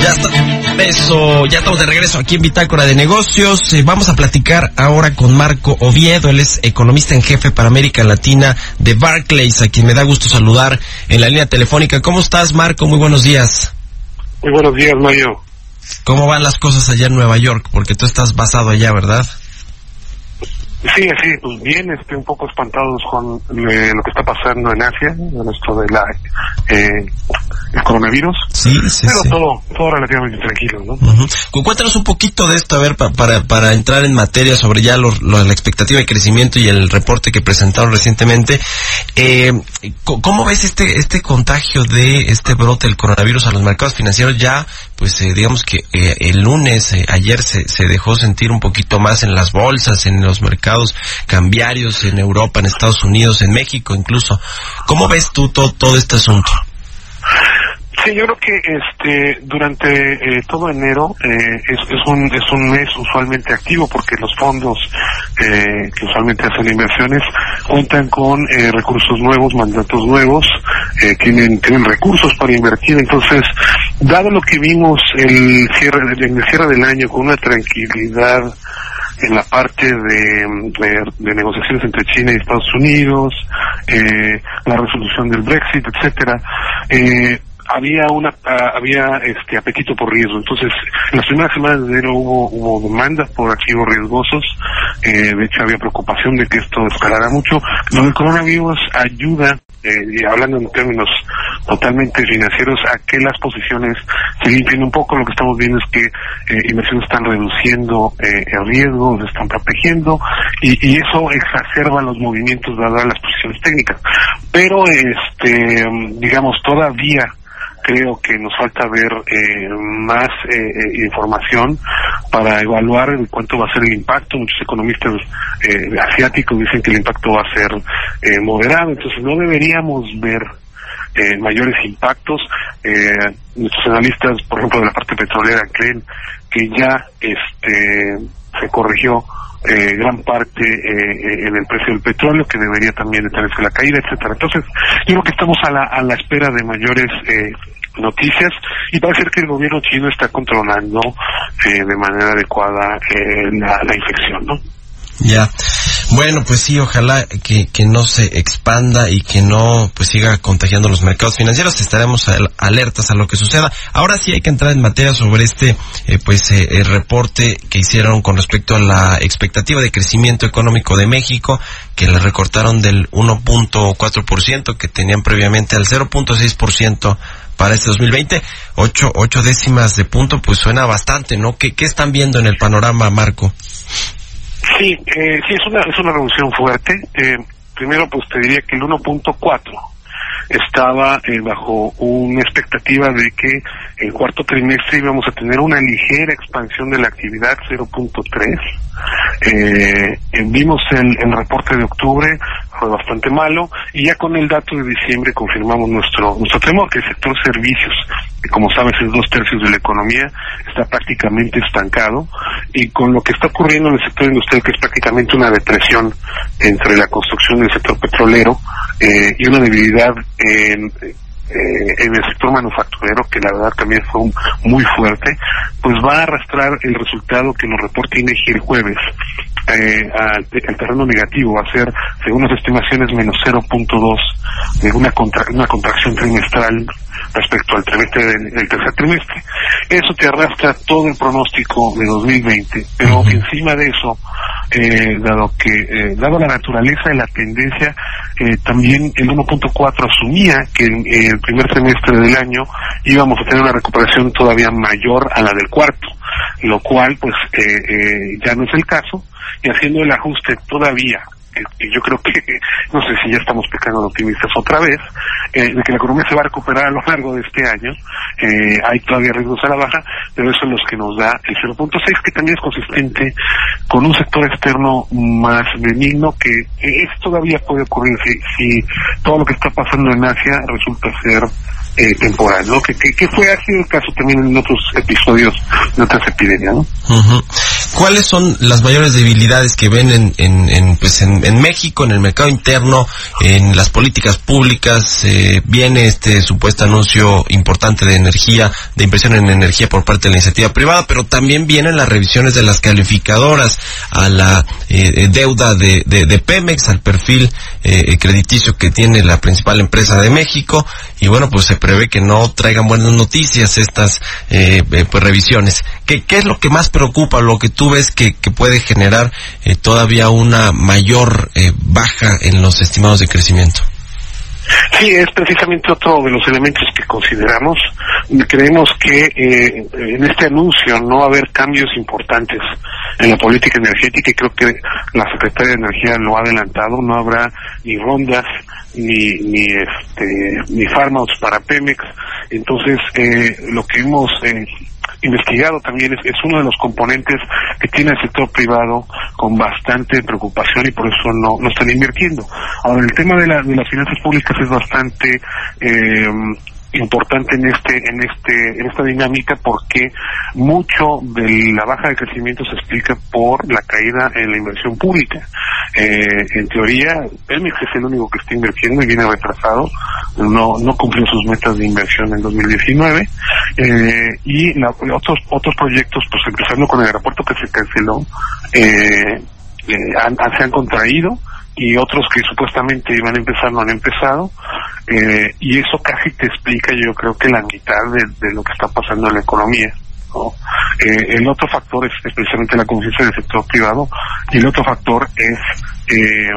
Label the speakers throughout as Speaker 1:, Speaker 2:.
Speaker 1: Ya está, ya estamos de regreso aquí en Bitácora de Negocios. Eh, vamos a platicar ahora con Marco Oviedo, él es economista en jefe para América Latina de Barclays, a quien me da gusto saludar en la línea telefónica. ¿Cómo estás, Marco? Muy buenos días.
Speaker 2: Muy buenos días, Mario.
Speaker 1: ¿Cómo van las cosas allá en Nueva York? Porque tú estás basado allá, ¿verdad?
Speaker 2: Sí, sí, pues bien, este, un poco espantados con eh, lo que está pasando en Asia, en esto de la eh, el coronavirus,
Speaker 1: Sí, sí,
Speaker 2: pero
Speaker 1: sí.
Speaker 2: todo todo relativamente tranquilo, ¿no?
Speaker 1: Ujú. Cu- Cuéntanos un poquito de esto, a ver, pa- para, para entrar en materia sobre ya lo- lo- la expectativa de crecimiento y el reporte que presentaron recientemente. Eh, ¿Cómo ves este este contagio de este brote del coronavirus a los mercados financieros? Ya, pues eh, digamos que eh, el lunes, eh, ayer se, se dejó sentir un poquito más en las bolsas, en los mercados cambiarios, en Europa, en Estados Unidos, en México incluso. ¿Cómo ves tú todo, todo este asunto?
Speaker 2: Sí, yo creo que este durante eh, todo enero eh, es, es un es un mes usualmente activo porque los fondos eh, que usualmente hacen inversiones cuentan con eh, recursos nuevos, mandatos nuevos, eh, tienen tienen recursos para invertir. Entonces, dado lo que vimos el cierre en el cierre del año con una tranquilidad en la parte de, de- negociaciones entre China y Estados Unidos, eh, la resolución del Brexit, etcétera, eh, había una había este apetito por riesgo. Entonces en las primeras semanas de enero hubo hubo demandas por activos riesgosos eh, de hecho había preocupación de que esto escalara mucho. Lo del coronavirus ayuda eh, y hablando en términos totalmente financieros a que las posiciones se limpien un poco. Lo que estamos viendo es que eh, inversiones están reduciendo eh, el riesgo se están protegiendo y, y eso exacerba los movimientos dadas las posiciones técnicas. Pero este digamos todavía creo que nos falta ver eh, más eh, eh, información para evaluar cuánto va a ser el impacto. Muchos economistas eh, asiáticos dicen que el impacto va a ser eh, moderado, entonces no deberíamos ver eh, mayores impactos. Eh, nuestros analistas, por ejemplo, de la parte petrolera, creen que ya este se corrigió eh, gran parte eh, eh, en el precio del petróleo, que debería también detenerse la caída, etcétera. Entonces, yo creo que estamos a la, a la espera de mayores eh, noticias y parece que el gobierno chino está controlando eh, de manera adecuada eh, la, la infección, ¿no?
Speaker 1: Ya. Bueno, pues sí, ojalá que, que no se expanda y que no pues siga contagiando los mercados financieros. Estaremos al- alertas a lo que suceda. Ahora sí hay que entrar en materia sobre este eh, pues eh, el reporte que hicieron con respecto a la expectativa de crecimiento económico de México, que le recortaron del 1.4% que tenían previamente al 0.6% para este 2020. Ocho, ocho décimas de punto, pues suena bastante, ¿no? ¿Qué, qué están viendo en el panorama, Marco?
Speaker 2: Sí, eh, sí, es una, es una reducción fuerte. Eh, primero, pues te diría que el 1.4 estaba eh, bajo una expectativa de que el cuarto trimestre íbamos a tener una ligera expansión de la actividad 0.3. Eh, eh, vimos el, el reporte de octubre, fue bastante malo, y ya con el dato de diciembre confirmamos nuestro, nuestro temor, que el sector servicios, que como sabes es dos tercios de la economía, está prácticamente estancado, y con lo que está ocurriendo en el sector industrial, que es prácticamente una depresión entre la construcción del sector petrolero eh, y una debilidad en, eh, en el sector manufacturero, que la verdad también fue un- muy fuerte, pues va a arrastrar el resultado que nos reporte INEGI el jueves. Eh, al, al terreno negativo, va a ser, según las estimaciones, menos 0.2 de una, contra- una contracción trimestral respecto al trimestre del, tercer trimestre. Eso te arrastra todo el pronóstico de 2020, pero encima de eso, eh, dado que, eh, dado la naturaleza de la tendencia, eh, también el 1.4 asumía que en, el primer semestre del año íbamos a tener una recuperación todavía mayor a la del cuarto, lo cual pues ya no es el caso, y haciendo el ajuste todavía y yo creo que, no sé si ya estamos pecando de optimistas otra vez, eh, de que la economía se va a recuperar a lo largo de este año. Eh, hay todavía riesgos a la baja, pero eso es lo que nos da el 0.6, que también es consistente con un sector externo más benigno, que es todavía puede ocurrir si, si todo lo que está pasando en Asia resulta ser eh, temporal, ¿no? Que, que, fue así el caso también en otros episodios de otras epidemias, ¿no?
Speaker 1: ¿Cuáles son las mayores debilidades que ven en, en, pues en, México, en el mercado interno, en las políticas públicas? Eh, viene este supuesto anuncio importante de energía, de inversión en energía por parte de la iniciativa privada, pero también vienen las revisiones de las calificadoras a la eh, deuda de, de, Pemex, al perfil eh, crediticio que tiene la principal empresa de México, y bueno, pues se prevé que no traigan buenas noticias estas pues revisiones. ¿Qué, ¿Qué es lo que más preocupa, lo que tú ves que, puede generar eh, todavía una mayor eh, baja en los estimados de crecimiento?
Speaker 2: Sí, es precisamente otro de los elementos que consideramos. Creemos que eh, en este anuncio no va a haber cambios importantes en la política energética y creo que la Secretaría de Energía lo ha adelantado. No habrá ni rondas ni ni este ni fármacos para Pemex. Entonces, eh, lo que hemos eh, investigado también es, uno de los componentes que tiene el sector privado con bastante preocupación y por eso no, no están invirtiendo. Ahora, el tema de, la, de las finanzas públicas es bastante eh, importante en este en este en esta dinámica porque mucho de la baja de crecimiento se explica por la caída en la inversión pública. Eh, en teoría Pemex es el único que está invirtiendo y viene retrasado no no cumplió sus metas de inversión en 2019 eh, y la, otros otros proyectos pues empezando con el aeropuerto que se canceló eh, han, se han contraído y otros que supuestamente iban a empezar no han empezado eh, y eso casi te explica yo creo que la mitad de, lo que está pasando en la economía. Eh, el otro factor es, especialmente la conciencia del sector privado y el otro factor es eh,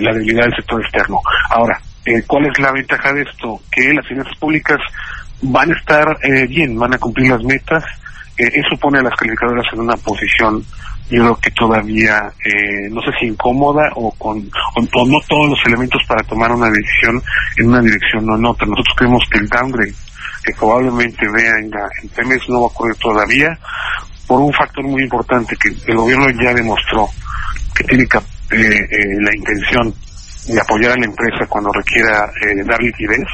Speaker 2: la debilidad del sector externo. Ahora, ¿cuál es la ventaja de esto? Que las finanzas públicas van a estar bien, van a cumplir las metas, eso pone a las calificadoras en una posición yo creo que todavía, eh, no sé si incómoda o con o, no todos los elementos para tomar una decisión en una dirección o en otra. Nosotros creemos que el downgrade que probablemente vea en, la, en no va a ocurrir todavía por un factor muy importante que el gobierno ya demostró que tiene eh, eh, la intención de apoyar a la empresa cuando requiera eh, dar liquidez.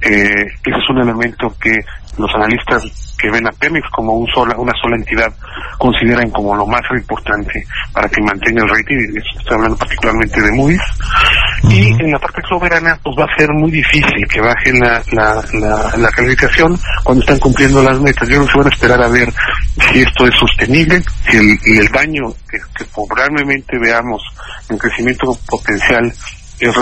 Speaker 2: Eh, ese es un elemento que los analistas que ven a Pemex como un sola, una sola entidad consideran como lo más importante para que mantenga el rating, estoy hablando particularmente de Moody's, y en la parte soberana pues va a ser muy difícil que bajen la, la, la, calificación cuando están cumpliendo las metas. Yo no se van a esperar a ver si esto es sostenible, si el daño que, probablemente veamos en crecimiento potencial es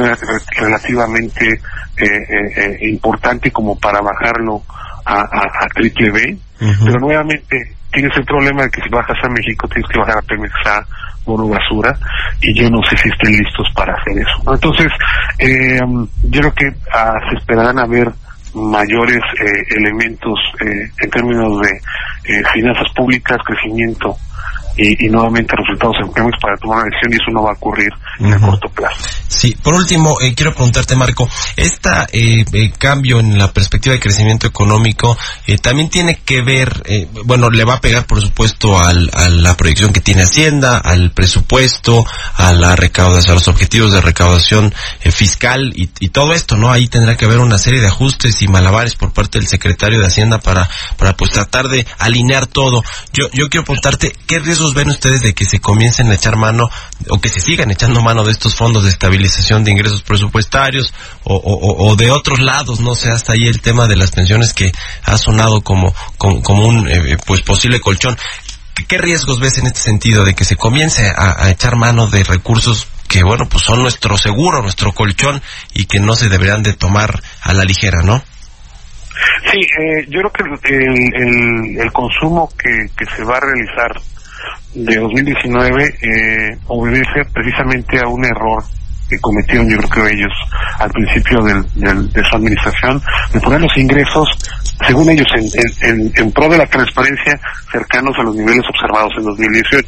Speaker 2: relativamente eh, eh, eh, importante como para bajarlo a, a, triple B, pero nuevamente tienes el problema de que si bajas a México tienes que bajar a Pemex a Bono Basura y yo no sé si estén listos para hacer eso. Entonces, eh, yo creo que ah, se esperarán a ver mayores eh, elementos eh, en términos de finanzas públicas, crecimiento y, nuevamente resultados en Pemex para tomar una decisión y eso no va a ocurrir en el corto plazo.
Speaker 1: Sí, por último, eh, quiero preguntarte, Marco, este cambio en la perspectiva de crecimiento económico también tiene que ver, bueno, le va a pegar, por supuesto, al, a la proyección que tiene Hacienda, al presupuesto, a la recaudación, a los objetivos de recaudación fiscal y, y, todo esto, ¿no? Ahí tendrá que haber una serie de ajustes y malabares por parte del secretario de Hacienda para, para pues tratar de alinear todo. Yo, yo quiero preguntarte, ¿qué riesgos ven ustedes de que se comiencen a echar mano o que se sigan echando mano de estos fondos de estabilización de ingresos presupuestarios o, de otros lados? No sé, hasta ahí el tema de las pensiones que ha sonado como, como, un eh, pues posible colchón. ¿Qué riesgos ves en este sentido de que se comience a, echar mano de recursos que, bueno, pues son nuestro seguro, nuestro colchón y que no se deberían de tomar a la ligera, ¿no?
Speaker 2: Sí, eh, yo creo que el, el, el consumo que, que se va a realizar de 2019 eh, obedece precisamente a un error que cometieron yo creo ellos al principio del, del, de su administración de poner los ingresos según ellos en, en, en, pro de la transparencia cercanos a los niveles observados en 2018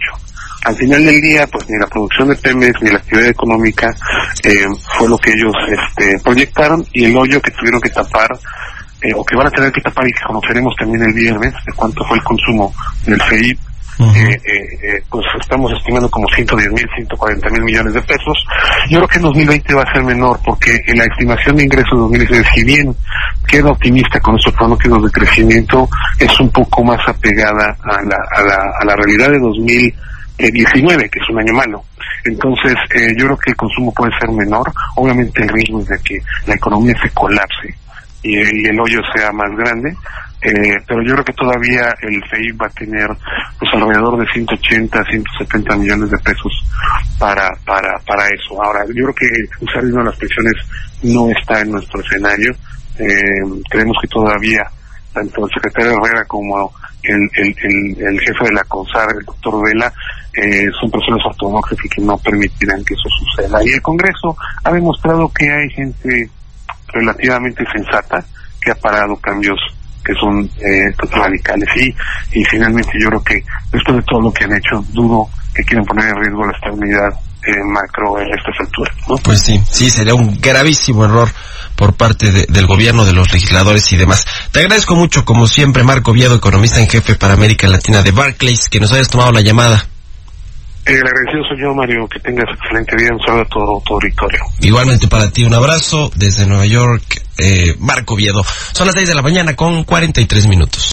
Speaker 2: al final del día pues ni la producción de Pemex ni la actividad económica eh, fue lo que ellos este, proyectaron y el hoyo que tuvieron que tapar eh, o que van a tener que tapar y que conoceremos también el viernes de cuánto fue el consumo del FEIP eh, eh, pues estamos estimando como 110 mil, 140 mil millones de pesos. Yo creo que en 2020 va a ser menor porque en la estimación de ingresos de 2019, si bien queda optimista con nuestros pronósticos de crecimiento, es un poco más apegada a la, a la, a la realidad de 2019, que es un año malo. Entonces, eh, yo creo que el consumo puede ser menor. Obviamente el riesgo es de que la economía se colapse y el hoyo sea más grande, eh, pero yo creo que todavía el FEI va a tener pues alrededor de 180, 170 millones de pesos para para para eso. Ahora, yo creo que usar de las pensiones no está en nuestro escenario. Eh, creemos que todavía tanto el secretario Herrera como el, el, el, el jefe de la CONSAR, el doctor Vela, eh, son personas ortodoxas y que no permitirán que eso suceda. Y el Congreso ha demostrado que hay gente relativamente sensata que ha parado cambios que son eh, radicales y, y finalmente yo creo que después de todo lo que han hecho dudo que quieran poner en riesgo la estabilidad eh, macro en estas alturas. ¿no?
Speaker 1: Pues sí, sí, sería un gravísimo error por parte de, del gobierno, de los legisladores y demás. Te agradezco mucho, como siempre, Marco Viedo, economista en jefe para América Latina de Barclays, que nos hayas tomado la llamada.
Speaker 2: Eh, el agradecido soy yo, Mario. Que tengas excelente día. Un saludo a todo tu auditorio.
Speaker 1: Igualmente para ti, un abrazo desde Nueva York, eh, Marco Viedo. Son las 6 de la mañana con 43 minutos.